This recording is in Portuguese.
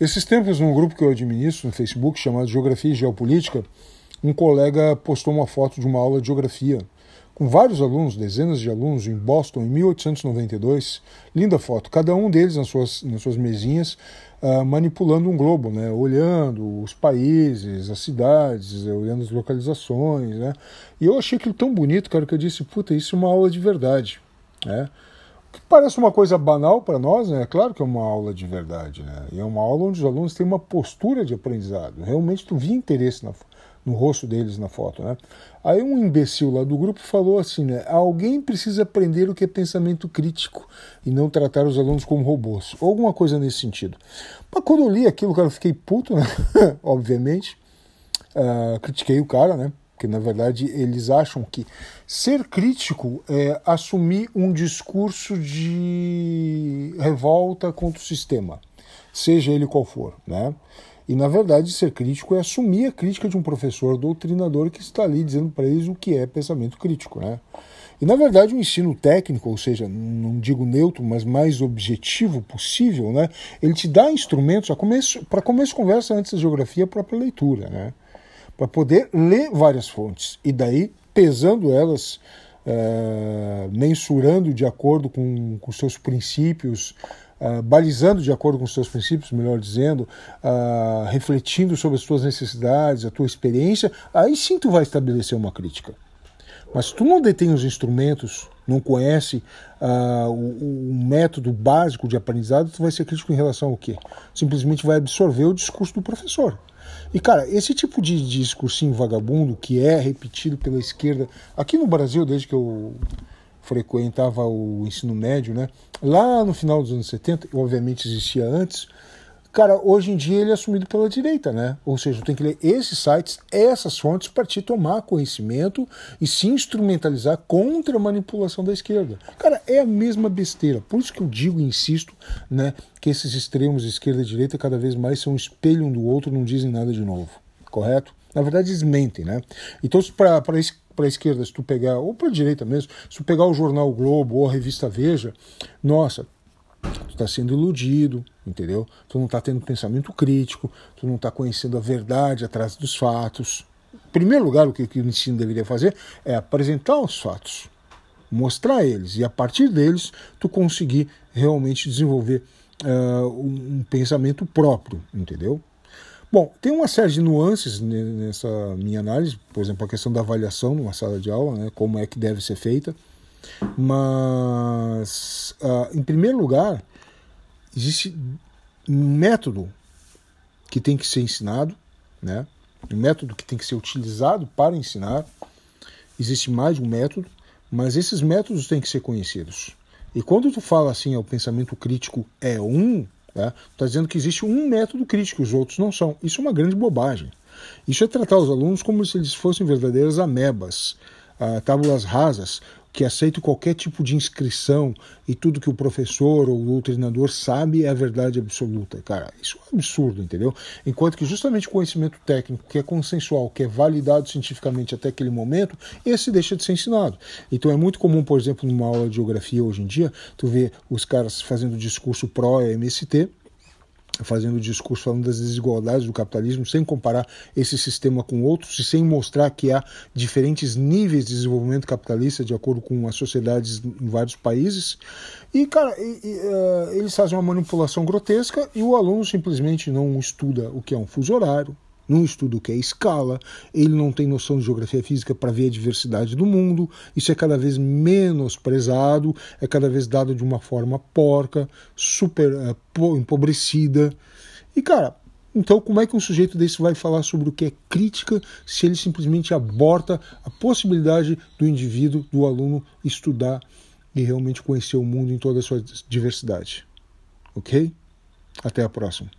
Esses tempos, num grupo que eu administro no Facebook, chamado Geografia e Geopolítica, um colega postou uma foto de uma aula de geografia com vários alunos, dezenas de alunos, em Boston, em 1892. Linda foto, cada um deles nas suas, nas suas mesinhas, uh, manipulando um globo, né? olhando os países, as cidades, olhando as localizações. Né? E eu achei aquilo tão bonito, cara, que eu disse: puta, isso é uma aula de verdade. Né? Que parece uma coisa banal para nós, né? É claro que é uma aula de verdade, né? E é uma aula onde os alunos têm uma postura de aprendizado. Realmente tu via interesse na, no rosto deles na foto, né? Aí um imbecil lá do grupo falou assim, né? Alguém precisa aprender o que é pensamento crítico e não tratar os alunos como robôs. Ou alguma coisa nesse sentido. Mas quando eu li aquilo, cara, eu fiquei puto, né? Obviamente. Uh, critiquei o cara, né? Porque, na verdade, eles acham que ser crítico é assumir um discurso de revolta contra o sistema, seja ele qual for. Né? E, na verdade, ser crítico é assumir a crítica de um professor doutrinador que está ali dizendo para eles o que é pensamento crítico. Né? E, na verdade, o ensino técnico, ou seja, não digo neutro, mas mais objetivo possível, né? ele te dá instrumentos para começo, começo conversa antes da geografia, a própria leitura. Né? Para poder ler várias fontes e daí pesando elas, é, mensurando de acordo com, com seus princípios, uh, balizando de acordo com os seus princípios, melhor dizendo, uh, refletindo sobre as tuas necessidades, a tua experiência, aí sim tu vai estabelecer uma crítica. Mas tu não detém os instrumentos, não conhece uh, o, o, método básico de aprendizado, tu vai ser crítico em relação ao quê? Simplesmente vai absorver o discurso do professor. E, cara, esse tipo de discursinho vagabundo que é repetido pela esquerda, aqui no Brasil, desde que eu frequentava o ensino médio, né? Lá no final dos anos 70, obviamente existia antes, Cara, hoje em dia ele é assumido pela direita, né? Ou seja, tem que ler esses sites, essas fontes, para te tomar conhecimento e se instrumentalizar contra a manipulação da esquerda. Cara, é a mesma besteira. Por isso que eu digo e insisto, né, que esses extremos, esquerda e direita, cada vez mais são um espelho um do outro, não dizem nada de novo. Correto? Na verdade, eles mentem, né? Então, para para a esquerda, se tu pegar, ou para a direita mesmo, se tu pegar o jornal Globo ou a revista Veja, nossa, tu está sendo iludido, entendeu? Tu não está tendo pensamento crítico, tu não está conhecendo a verdade atrás dos fatos. Em primeiro lugar, o que, que o ensino deveria fazer é apresentar os fatos, mostrar eles, e a partir deles tu conseguir realmente desenvolver uh, um, pensamento próprio, entendeu? Bom, tem uma série de nuances nessa minha análise, por exemplo, a questão da avaliação numa sala de aula, né, como é que deve ser feita. Mas, uh, em primeiro lugar, existe um método que tem que ser ensinado, né? um método que tem que ser utilizado para ensinar. Existe mais de um método, mas esses métodos têm que ser conhecidos. E quando tu fala assim, o pensamento crítico é um, né? tu está dizendo que existe um método crítico, os outros não são. Isso é uma grande bobagem. Isso é tratar os alunos como se eles fossem verdadeiras amebas, uh, tábulas rasas, que aceita qualquer tipo de inscrição e tudo que o professor ou o treinador sabe é a verdade absoluta. Cara, isso é um absurdo, entendeu? Enquanto que justamente o conhecimento técnico, que é consensual, que é validado cientificamente até aquele momento, esse deixa de ser ensinado. Então é muito comum, por exemplo, numa aula de geografia hoje em dia, tu vê os caras fazendo discurso pró-MST, fazendo discurso falando das desigualdades do capitalismo, sem comparar esse sistema com outros e sem mostrar que há diferentes níveis de desenvolvimento capitalista de acordo com as sociedades em vários países. E, cara, e, e, uh, eles fazem uma manipulação grotesca e o aluno simplesmente não estuda o que é um fuso horário, não estuda o que é escala, ele não tem noção de geografia física para ver a diversidade do mundo, isso é cada vez menos prezado, é cada vez dado de uma forma porca, super uh, empobrecida. E cara, então como é que um sujeito desse vai falar sobre o que é crítica se ele simplesmente aborta a possibilidade do indivíduo, do aluno, estudar e realmente conhecer o mundo em toda a sua diversidade? Ok? Até a próxima.